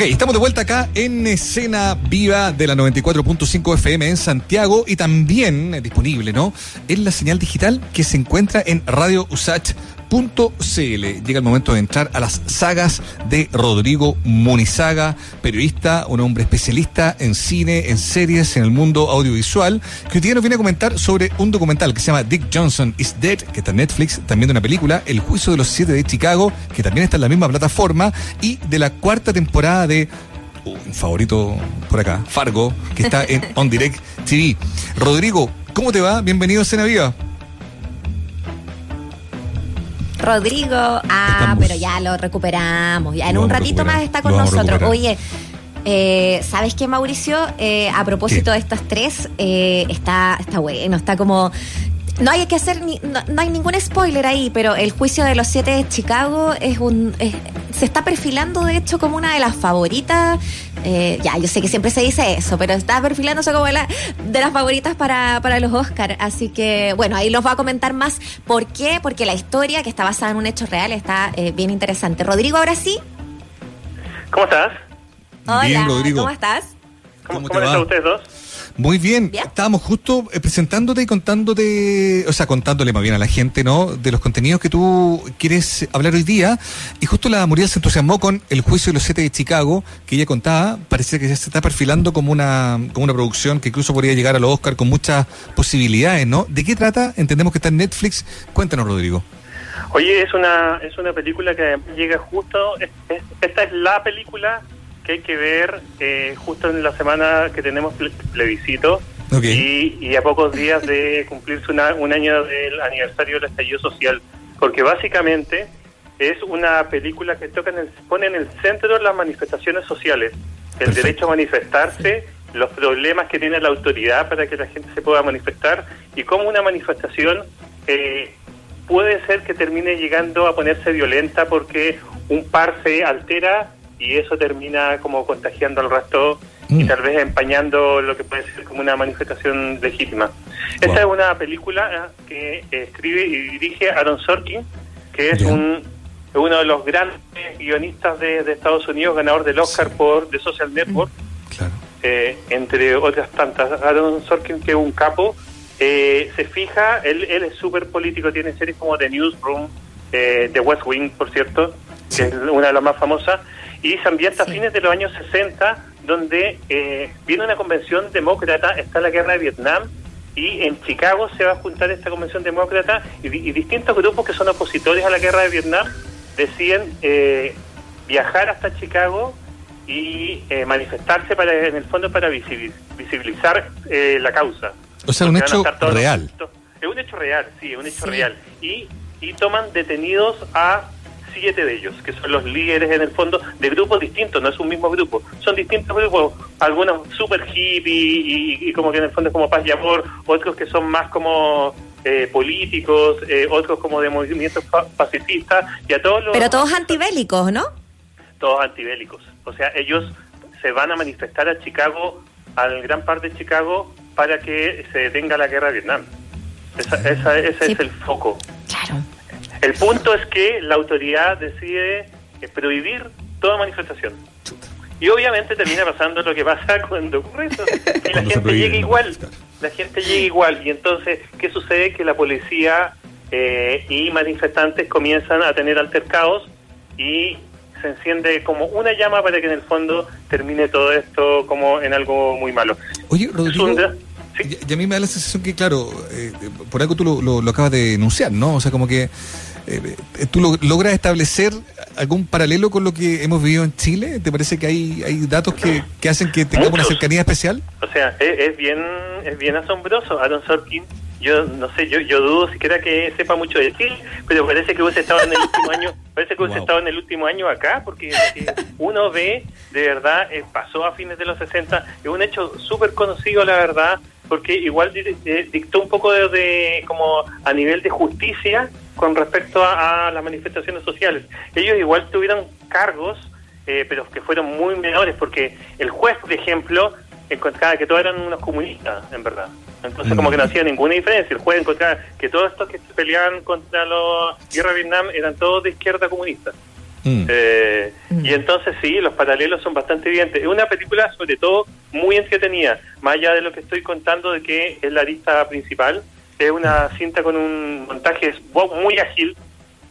Ok, estamos de vuelta acá en escena viva de la 94.5 FM en Santiago y también eh, disponible, ¿no? En la señal digital que se encuentra en Radio Usach .cl. Llega el momento de entrar a las sagas de Rodrigo Munizaga, periodista, un hombre especialista en cine, en series, en el mundo audiovisual, que hoy día nos viene a comentar sobre un documental que se llama Dick Johnson is Dead, que está en Netflix, también de una película, El juicio de los siete de Chicago, que también está en la misma plataforma, y de la cuarta temporada de uh, un favorito por acá, Fargo, que está en On Direct TV. Rodrigo, ¿cómo te va? Bienvenido a Cena Viva. Rodrigo, ah, Estamos. pero ya lo recuperamos. Ya en Lo un ratito más está con nosotros. Oye, eh, ¿sabes qué, Mauricio? Eh, a propósito ¿Qué? de estas tres, eh, está, está bueno, está como. No hay que hacer ni, no, no hay ningún spoiler ahí, pero el juicio de los siete de Chicago es un es- se está perfilando de hecho como una de las favoritas. Eh, ya, yo sé que siempre se dice eso, pero está perfilándose como la, de las favoritas para, para los Oscars. Así que, bueno, ahí los va a comentar más. ¿Por qué? Porque la historia, que está basada en un hecho real, está eh, bien interesante. Rodrigo, ahora sí. ¿Cómo estás? Hola, Bien, Rodrigo. ¿cómo estás? ¿Cómo, ¿Cómo cómo están ustedes dos? Muy bien. Bien. Estábamos justo eh, presentándote y contándote, o sea, contándole más bien a la gente, ¿no? De los contenidos que tú quieres hablar hoy día. Y justo la Muriel se entusiasmó con el juicio de los siete de Chicago, que ella contaba. Parecía que ya se está perfilando como una, como una producción que incluso podría llegar a los Oscar con muchas posibilidades, ¿no? ¿De qué trata? Entendemos que está en Netflix. Cuéntanos, Rodrigo. Oye, es una es una película que llega justo, es- es- esta es la película que hay que ver eh, justo en la semana que tenemos ple- plebiscito Ok. y, y a pocos días de cumplirse una- un año del aniversario del estallido social, porque básicamente es una película que toca en el, pone en el centro las manifestaciones sociales, el Perfecto. derecho a manifestarse, los problemas que tiene la autoridad para que la gente se pueda manifestar y cómo una manifestación eh, puede ser que termine llegando a ponerse violenta porque un par se altera y eso termina como contagiando al resto y Mm. tal vez empañando lo que puede ser como una manifestación legítima. Esta Wow. es una película eh, que escribe y dirige Aaron Sorkin, que es un uno de los grandes guionistas de, de Estados Unidos, ganador del Oscar por The Social Network Claro. eh, entre otras tantas. Aaron Sorkin, que es un capo, eh, se fija, él, él es súper político, tiene series como The Newsroom, eh, The West Wing, por cierto, Sí. que es una de las más famosas, y se ambienta Sí. a fines de los años 60, donde eh, viene una convención demócrata, está la guerra de Vietnam, y en Chicago se va a juntar esta convención demócrata, y, di- y distintos grupos que son opositores a la guerra de Vietnam deciden eh, viajar hasta Chicago y eh, manifestarse para en el fondo para visibil- visibilizar eh, la causa. O sea, un Porque hecho real. Es un hecho real, sí, es un hecho Sí. real. Y, y toman detenidos a siete de ellos, que son los líderes en el fondo de grupos distintos, no es un mismo grupo, son distintos grupos, algunos super hippie y, y como que en el fondo es como paz y amor, otros que son más como eh, políticos, eh, otros como de movimientos pa- pacifistas, y a todos los Pero todos antibélicos, ¿no? todos antibélicos. O sea, ellos se van a manifestar a Chicago, al gran par de Chicago, para que se detenga la guerra de Vietnam. Esa, esa- ese Sí. es el foco. Claro. El punto es que la autoridad decide eh, prohibir toda manifestación. Y obviamente termina pasando lo que pasa cuando ocurre eso, que la gente llega igual, la gente llega igual. Y entonces, ¿qué sucede? Que la policía eh, y manifestantes comienzan a tener altercados y se enciende como una llama para que en el fondo termine todo esto como en algo muy malo. Oye, Rodrigo. Sí. Y, y a mí me da la sensación que, claro, eh, por algo tú lo, lo- lo acabas de denunciar, ¿no? O sea, como que eh, eh, tú lo- logras establecer algún paralelo con lo que hemos vivido en Chile. ¿Te parece que hay, hay datos que, que hacen que tengamos una cercanía especial? O sea, es, es bien es bien asombroso. Aaron Sorkin, yo no sé, yo, yo dudo siquiera que sepa mucho de Chile, pero parece que hubiese estado en el último año, parece que hubiese Wow. estado en el último año acá, porque uno ve, de verdad, eh, pasó a fines de los 60, es un hecho súper conocido, la verdad, porque igual di- dictó un poco de, de- como a nivel de justicia con respecto a, a las manifestaciones sociales. Ellos igual tuvieron cargos eh, pero que fueron muy menores, porque el juez, por ejemplo, encontraba que todos eran unos comunistas, en verdad. Entonces, como que no hacía ninguna diferencia. El juez encontraba que todos estos que se peleaban contra la guerra de Vietnam eran todos de izquierda comunista. Mm. Eh, mm. Y entonces sí, los paralelos son bastante evidentes. Es una película sobre todo muy entretenida, más allá de lo que estoy contando de que es la lista principal. Es una cinta con un montaje muy ágil.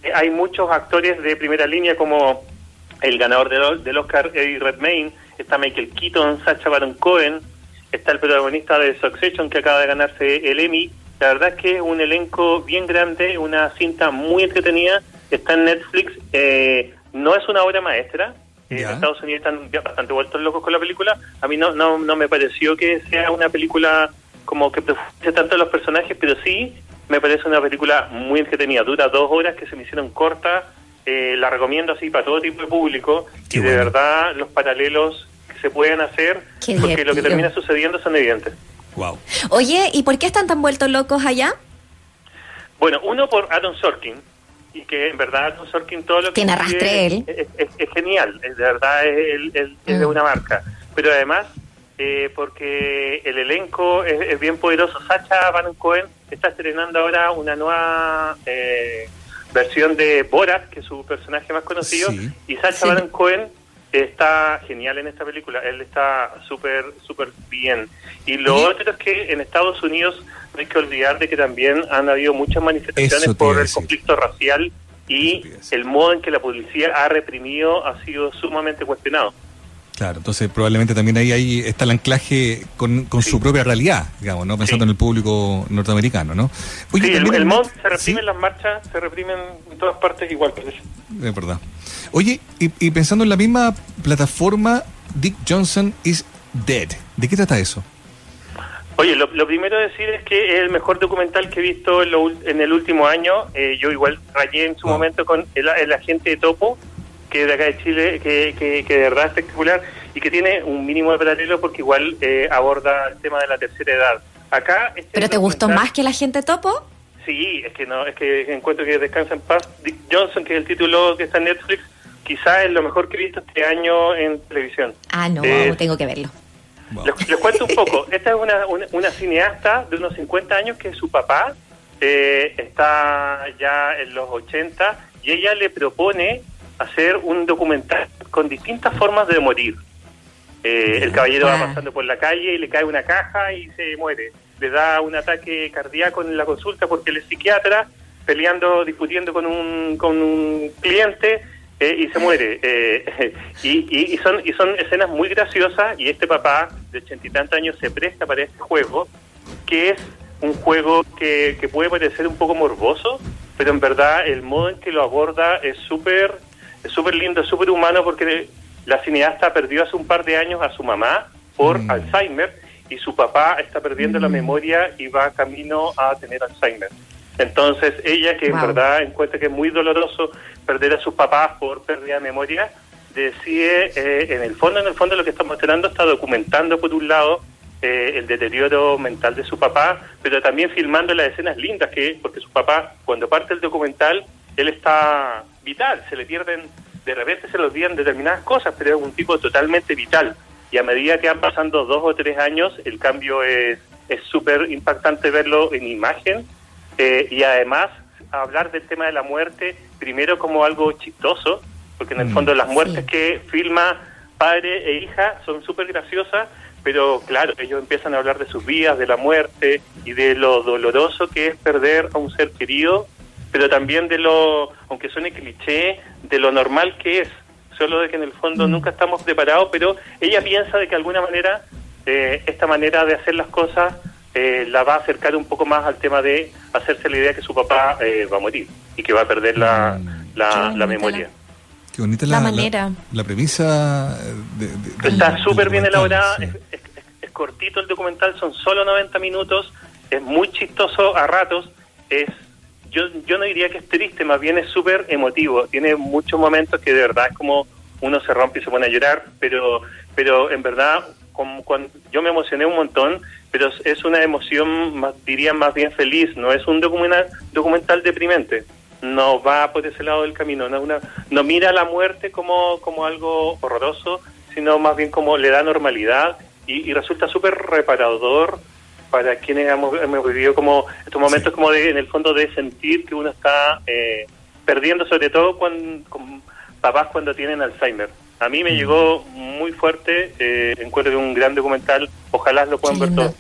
Eh, hay muchos actores de primera línea como el ganador del, del Oscar, Eddie Redmayne, está Michael Keaton, Sacha Baron Cohen, está el protagonista de Succession que acaba de ganarse el Emmy. La verdad es que es un elenco bien grande, una cinta muy entretenida, está en Netflix, eh, no es una obra maestra, en Estados Unidos están bastante vueltos locos con la película, a mí no, no, no me pareció que sea una película como que profundice tanto los personajes, pero sí me parece una película muy entretenida, dura dos horas que se me hicieron cortas, eh, la recomiendo así para todo tipo de público. Y de verdad los paralelos que se pueden hacer porque lo que termina sucediendo son evidentes. Wow. Oye, ¿y por qué están tan vueltos locos allá? Bueno, uno por Adam Sorkin y que en verdad Sorkin todo lo que tiene arrastre él es, genial, de verdad es, de mm. una marca, pero además eh, porque el elenco es, bien poderoso. Sacha Baron Cohen está estrenando ahora una nueva eh, versión de Borat, que es su personaje más conocido, y Sacha Baron Cohen está genial en esta película, él está súper, súper bien. Y lo otro es que en Estados Unidos no hay que olvidar de que también han habido muchas manifestaciones por el conflicto racial y el modo en que la policía ha reprimido ha sido sumamente cuestionado. Claro, entonces probablemente también ahí, ahí está el anclaje con, con su propia realidad, digamos, ¿no? Pensando en el público norteamericano, ¿no? sí, el, el se reprime en las marchas, se reprimen en todas partes igual, parece. Es verdad. Oye, y, pensando en la misma plataforma, Dick Johnson is Dead. ¿De qué trata eso? Oye, lo, primero a decir es que es el mejor documental que he visto en, el último año. Eh, yo igual rayé en su momento con el, el agente de Topo, que de acá de Chile, que, que, de verdad es espectacular y que tiene un mínimo de paralelo porque igual eh, aborda el tema de la tercera edad. Acá este ¿Pero te gustó más que la gente topo? Sí, es que no, es que encuentro que Descansa en Paz, Dick Johnson, que es el título que está en Netflix, quizás es lo mejor que he visto este año en televisión. Ah, no, eh, tengo que verlo. Les, cuento un poco. Esta es una, una, cineasta de unos 50 años que su papá eh, está ya en los 80 y ella le propone hacer un documental con distintas formas de morir. Eh, el caballero va pasando por la calle y le cae una caja y se muere. Le da un ataque cardíaco en la consulta porque él es psiquiatra, peleando, discutiendo con un, con un cliente eh, y se muere. Eh, y, y, son, y son escenas muy graciosas y este papá de ochenta y tantos años se presta para este juego, que es un juego que, que puede parecer un poco morboso, pero en verdad el modo en que lo aborda es súper es súper lindo, es súper humano porque la cineasta perdió hace un par de años a su mamá por mm. Alzheimer y su papá está perdiendo la mm. memoria y va camino a tener Alzheimer. Entonces ella, que en verdad encuentra que es muy doloroso perder a sus papás por pérdida de memoria, decide, eh, en el fondo, en el fondo lo que está mostrando está documentando por un lado eh, el deterioro mental de su papá, pero también filmando las escenas lindas que, porque su papá, cuando parte el documental, él está vital, se le pierden, de repente se le olvidan determinadas cosas, pero es un tipo totalmente vital. Y a medida que van pasando dos o tres años, el cambio es súper impactante verlo en imagen eh, y además hablar del tema de la muerte, primero como algo chistoso, porque en el mm, fondo las muertes que filma padre e hija son súper graciosas, pero claro, ellos empiezan a hablar de sus vidas, de la muerte y de lo doloroso que es perder a un ser querido pero también de lo, aunque suene cliché, de lo normal que es, solo de que en el fondo mm. nunca estamos preparados, pero ella piensa de que de alguna manera eh, esta manera de hacer las cosas eh, la va a acercar un poco más al tema de hacerse la idea que su papá eh, va a morir y que va a perder la, mm. la, memoria. Qué bonita la, manera. La, premisa. Está súper bien elaborada, es, es cortito el documental, son solo 90 minutos, es muy chistoso a ratos, es yo, yo no diría que es triste, más bien es súper emotivo. Tiene muchos momentos que de verdad es como uno se rompe y se pone a llorar, pero, pero en verdad yo me emocioné un montón, pero es una emoción, más, diría más bien feliz, no es un documental, documental deprimente. No va por ese lado del camino, no, una, no mira la muerte como, como algo horroroso, sino más bien como le da normalidad y, y resulta súper reparador para quienes hemos, vivido como estos momentos como de, en el fondo de sentir que uno está eh, perdiendo, sobre todo cuando, papás cuando tienen Alzheimer. A mí me llegó muy fuerte, eh, encuentro que un gran documental, ojalá lo puedan Qué ver todos.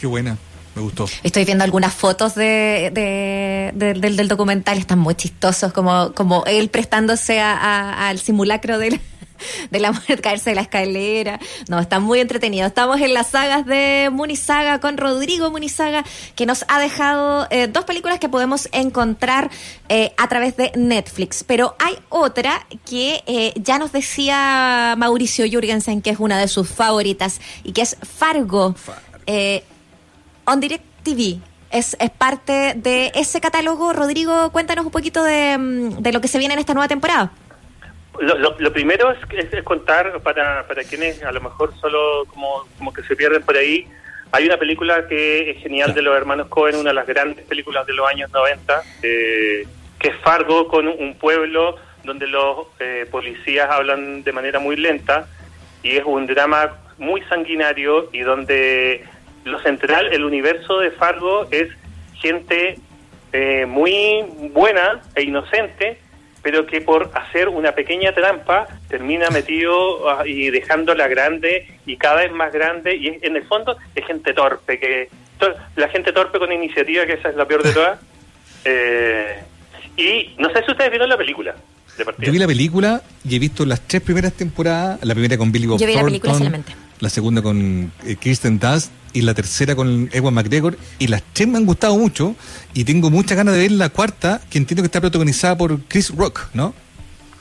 Qué buena, me gustó. Estoy viendo algunas fotos de, de- de- del, del documental, están muy chistosos, como, como él prestándose a- a- al simulacro de la, de la muerte, caerse de la escalera. No, está muy entretenido. Estamos en las sagas de Munizaga con Rodrigo Munizaga, que nos ha dejado eh, dos películas que podemos encontrar eh, a través de Netflix. Pero hay otra que eh, ya nos decía Mauricio Jürgensen, que es una de sus favoritas, y que es Fargo. On Direct TV. Es, es parte de ese catálogo. Rodrigo, cuéntanos un poquito de, mm, de lo que se viene en esta nueva temporada. Lo, lo- lo primero es, es- es contar para, para quienes a lo mejor solo como, como que se pierden por ahí. Hay una película que es genial de los hermanos Cohen, una de las grandes películas de los años 90, eh, que es Fargo, con un, un pueblo donde los eh, policías hablan de manera muy lenta y es un drama muy sanguinario y donde lo central, el universo de Fargo es gente eh, muy buena e inocente, pero que por hacer una pequeña trampa termina metido ah, y dejándola grande y cada vez más grande y es- en el fondo es gente torpe, que to- la gente torpe con iniciativa, que esa es la peor de todas. Eh, y no sé si ustedes vieron la película de partida. Yo vi la película y he visto las tres primeras temporadas, la primera con Billy Bob Yo vi la película Thornton, solamente. la segunda con eh, Kirsten Dunst y la tercera con Ewan McGregor y las tres me han gustado mucho y tengo muchas ganas de ver la cuarta que entiendo que está protagonizada por Chris Rock, ¿no?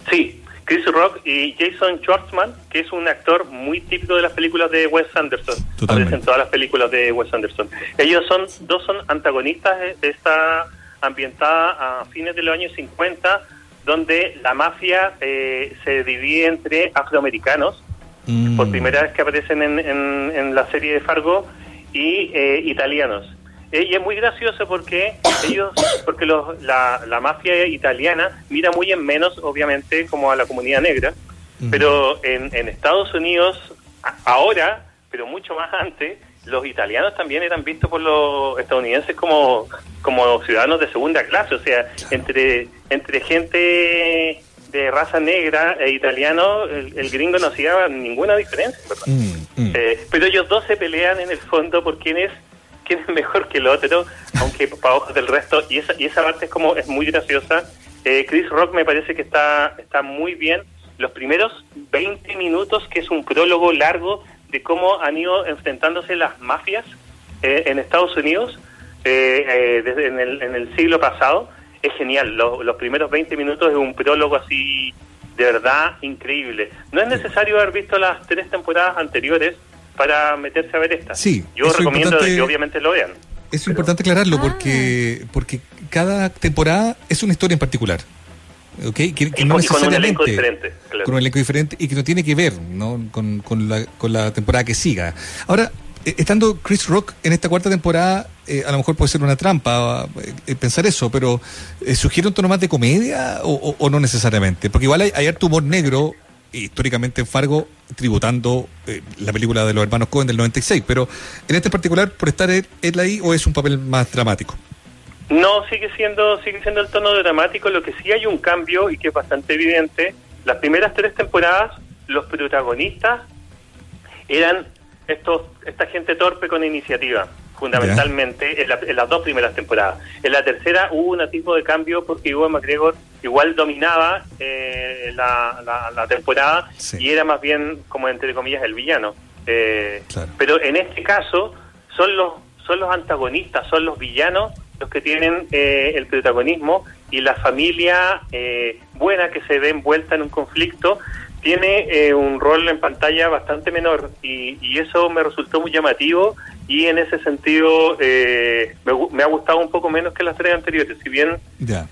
Sí, Chris Rock y Jason Schwartzman, que es un actor muy típico de las películas de Wes Anderson. Totalmente. Aparece en todas las películas de Wes Anderson. Ellos son dos son antagonistas. eh, Está ambientada a fines de los años 50, donde la mafia eh, se divide entre afroamericanos, Mm. por primera vez que aparecen en, en- en la serie de Fargo, y eh, italianos. Eh, y es muy gracioso porque ellos, porque los, la, la mafia italiana mira muy en menos, obviamente, como a la comunidad negra, pero en, en Estados Unidos, a- ahora, pero mucho más antes, los italianos también eran vistos por los estadounidenses como, como ciudadanos de segunda clase, o sea, entre, entre gente de raza negra e italiano, el, el gringo no hacía ninguna diferencia. Mm, mm. Eh, pero ellos dos se pelean en el fondo por quién es quién es mejor que el otro, aunque para ojos del resto, y esa, y esa parte es como es muy graciosa. Eh, Chris Rock me parece que está, está muy bien. Los primeros 20 minutos, que es un prólogo largo de cómo han ido enfrentándose las mafias eh, en Estados Unidos eh, eh, desde en el, en el siglo pasado, es genial. Lo- los primeros 20 minutos es un prólogo así de verdad increíble. No es necesario haber visto las tres temporadas anteriores para meterse a ver esta. Sí, Yo recomiendo que obviamente lo vean. Es importante aclararlo Ah. porque porque cada temporada es una historia en particular. ¿ok? Que, que Y no con- y con un elenco diferente, claro. Con un elenco diferente y que no tiene que ver ¿no? con, con la, con la temporada que siga. Ahora, estando Chris Rock en esta cuarta temporada, eh, a lo mejor puede ser una trampa eh, eh, pensar eso, pero eh, ¿sugiere un tono más de comedia o, no necesariamente? Porque igual hay, hay harto humor negro históricamente en Fargo tributando eh, la película de los hermanos Cohen del 96, pero en este particular por estar él, él ahí o es un papel más dramático. No, sigue siendo, sigue siendo el tono dramático, lo que sí hay un cambio y que es bastante evidente. Las primeras tres temporadas, los protagonistas eran estos, esta gente torpe con iniciativa, fundamentalmente en, la- en las dos primeras temporadas. En la tercera hubo un tipo de cambio porque Iwan McGregor igual dominaba eh, la, la- la temporada Sí. y era más bien, como entre comillas, el villano. Eh, Claro. Pero en este caso son los, son los antagonistas, son los villanos los que tienen eh, el protagonismo y la familia eh, buena que se ve envuelta en un conflicto tiene eh, un rol en pantalla bastante menor y, y eso me resultó muy llamativo y en ese sentido eh, me, ha gustado un poco menos que las tres anteriores, si bien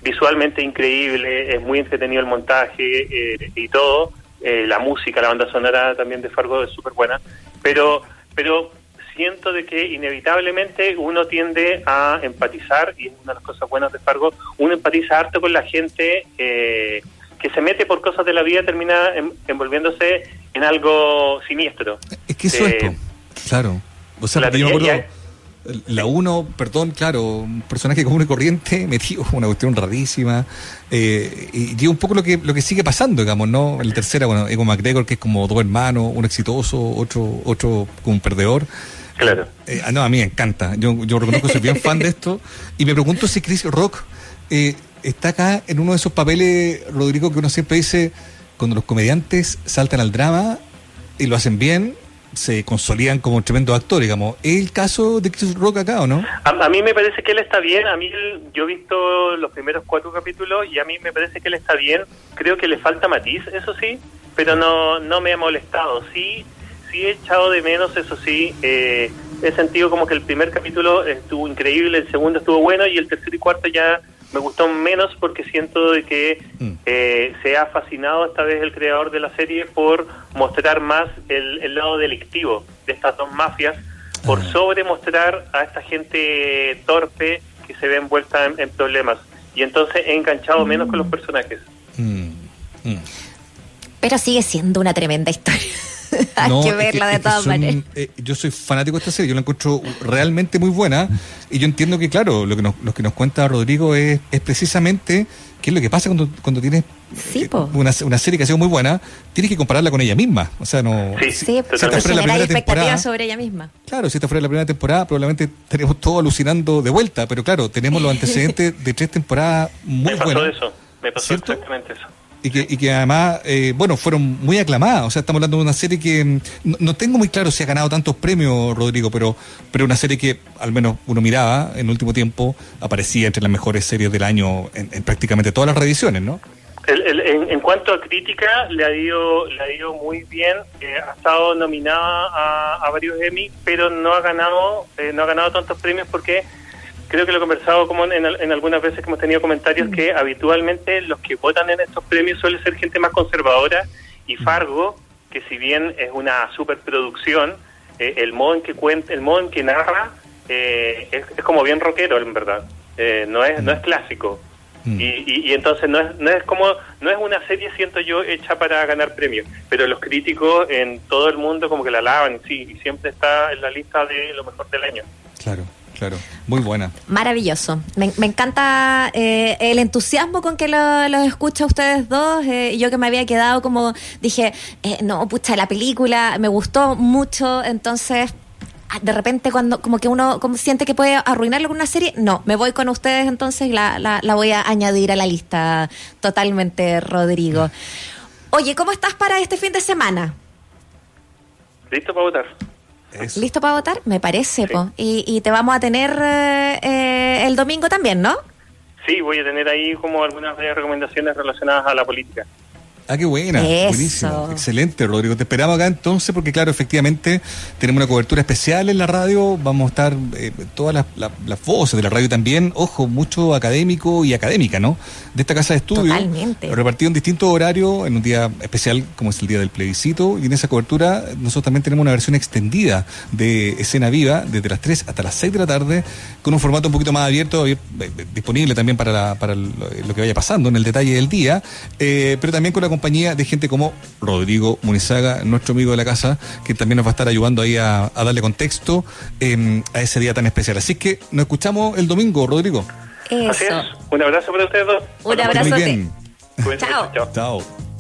visualmente increíble, es muy entretenido el montaje eh, y todo, eh, la música, la banda sonora también de Fargo es súper buena, pero, pero siento de que inevitablemente uno tiende a empatizar, y es una de las cosas buenas de Fargo, uno empatiza harto con la gente eh, que se mete por cosas de la vida, termina en- envolviéndose en algo siniestro. Es que eso Eh, es, po. claro. O sea, porque yo me y- y acuerdo, La uno, perdón, claro, un personaje común y corriente metido una cuestión rarísima. Eh, y, un poco lo que lo que sigue pasando, digamos, ¿no? El tercero, bueno, Ego McGregor, que es como dos hermanos, uno exitoso, otro, otro como un perdedor. Claro. Eh, no, a mí me encanta. Yo, yo reconozco que soy bien fan de esto. Y me pregunto si Chris Rock eh, está acá en uno de esos papeles, Rodrigo, que uno siempre dice, cuando los comediantes saltan al drama y lo hacen bien, se consolidan como tremendo actor, digamos. ¿Es el caso de Chris Rock acá o no? A, mí me parece que él está bien. A mí yo he visto los primeros cuatro capítulos y a mí me parece que él está bien. Creo que le falta matiz, eso sí, pero no, no me ha molestado. Sí, sí he echado de menos, eso sí. Eh, he sentido como que el primer capítulo estuvo increíble, el segundo estuvo bueno y el tercero y cuarto ya me gustó menos porque siento de que mm. eh, se ha fascinado esta vez el creador de la serie por mostrar más el, lado delictivo de estas dos mafias, por ah. sobre mostrar a esta gente torpe que se ve envuelta en, problemas. Y entonces he enganchado menos con los mm. personajes. Mm. Pero sigue siendo una tremenda historia. Hay que verla de todas maneras. Eh, yo soy fanático de esta serie, yo la encuentro realmente muy buena y yo entiendo que, claro, lo que nos, lo que nos cuenta Rodrigo es, es precisamente qué es lo que pasa cuando, cuando tienes eh, una, una, serie que ha sido muy buena, tienes que compararla con ella misma. O sea, no. Sí, sí si esta fuera la primera temporada, sobre ella misma. Claro, si esta fuera la primera temporada, probablemente estaríamos todos alucinando de vuelta, pero claro, tenemos los antecedentes de tres temporadas muy buenas. Me pasó eso, me pasó exactamente eso y que, y que además, eh, bueno, fueron muy aclamadas. O sea, estamos hablando de una serie que mm, no, tengo muy claro si ha ganado tantos premios, Rodrigo, pero, pero una serie que al menos uno miraba en el último tiempo, aparecía entre las mejores series del año en, prácticamente todas las reediciones, ¿no? en, cuanto a crítica, le ha ido, le ha ido muy bien. Eh, ha estado nominada a, varios Emmy, pero no ha ganado, eh, no ha ganado tantos premios porque creo que lo he conversado como en, algunas veces que hemos tenido comentarios mm. que habitualmente los que votan en estos premios suele ser gente más conservadora y mm. Fargo, que si bien es una superproducción, eh, el modo en que cuenta, el modo en que narra eh, es, como bien rockero en verdad, eh, no es no es mm. clásico. Y, y, entonces no es, no es como no es una serie siento yo hecha para ganar premios pero los críticos en todo el mundo como que la alaban sí y siempre está en la lista de lo mejor del año claro Claro, muy buena. Maravilloso. Me, encanta eh, el entusiasmo con que lo, lo escucha ustedes dos. Eh, yo que me había quedado como, dije, eh, no, pucha, la película me gustó mucho, entonces ah, de repente cuando como que uno como siente que puede arruinarlo con una serie, no, me voy con ustedes entonces la, la, la voy a añadir a la lista totalmente, Rodrigo. Oye, ¿cómo estás para este fin de semana? Listo para votar. ¿Listo para votar? Me parece, Y, y, te vamos a tener eh, eh, el domingo también, ¿no? Sí, voy a tener ahí como algunas recomendaciones relacionadas a la política. Ah, qué buena. Buenísimo. Excelente, Rodrigo. Te esperamos acá entonces porque, claro, efectivamente tenemos una cobertura especial en la radio. Vamos a estar eh, todas las, las, voces de la radio también. Ojo, mucho académico y académica, ¿no? De esta casa de estudio. Totalmente. Repartido en distintos horarios, en un día especial como es el día del plebiscito. Y en esa cobertura nosotros también tenemos una versión extendida de escena viva desde las 3 hasta las 6 de la tarde con un formato un poquito más abierto, eh, disponible también para, para lo que vaya pasando en el detalle del día, eh, pero también con la compañía de gente como Rodrigo Munizaga, nuestro amigo de la casa, que también nos va a estar ayudando ahí a, darle contexto em, a ese día tan especial. Así que nos escuchamos el domingo, Rodrigo. Eso. Un abrazo para ustedes dos. Un abrazo. Chao. Chao.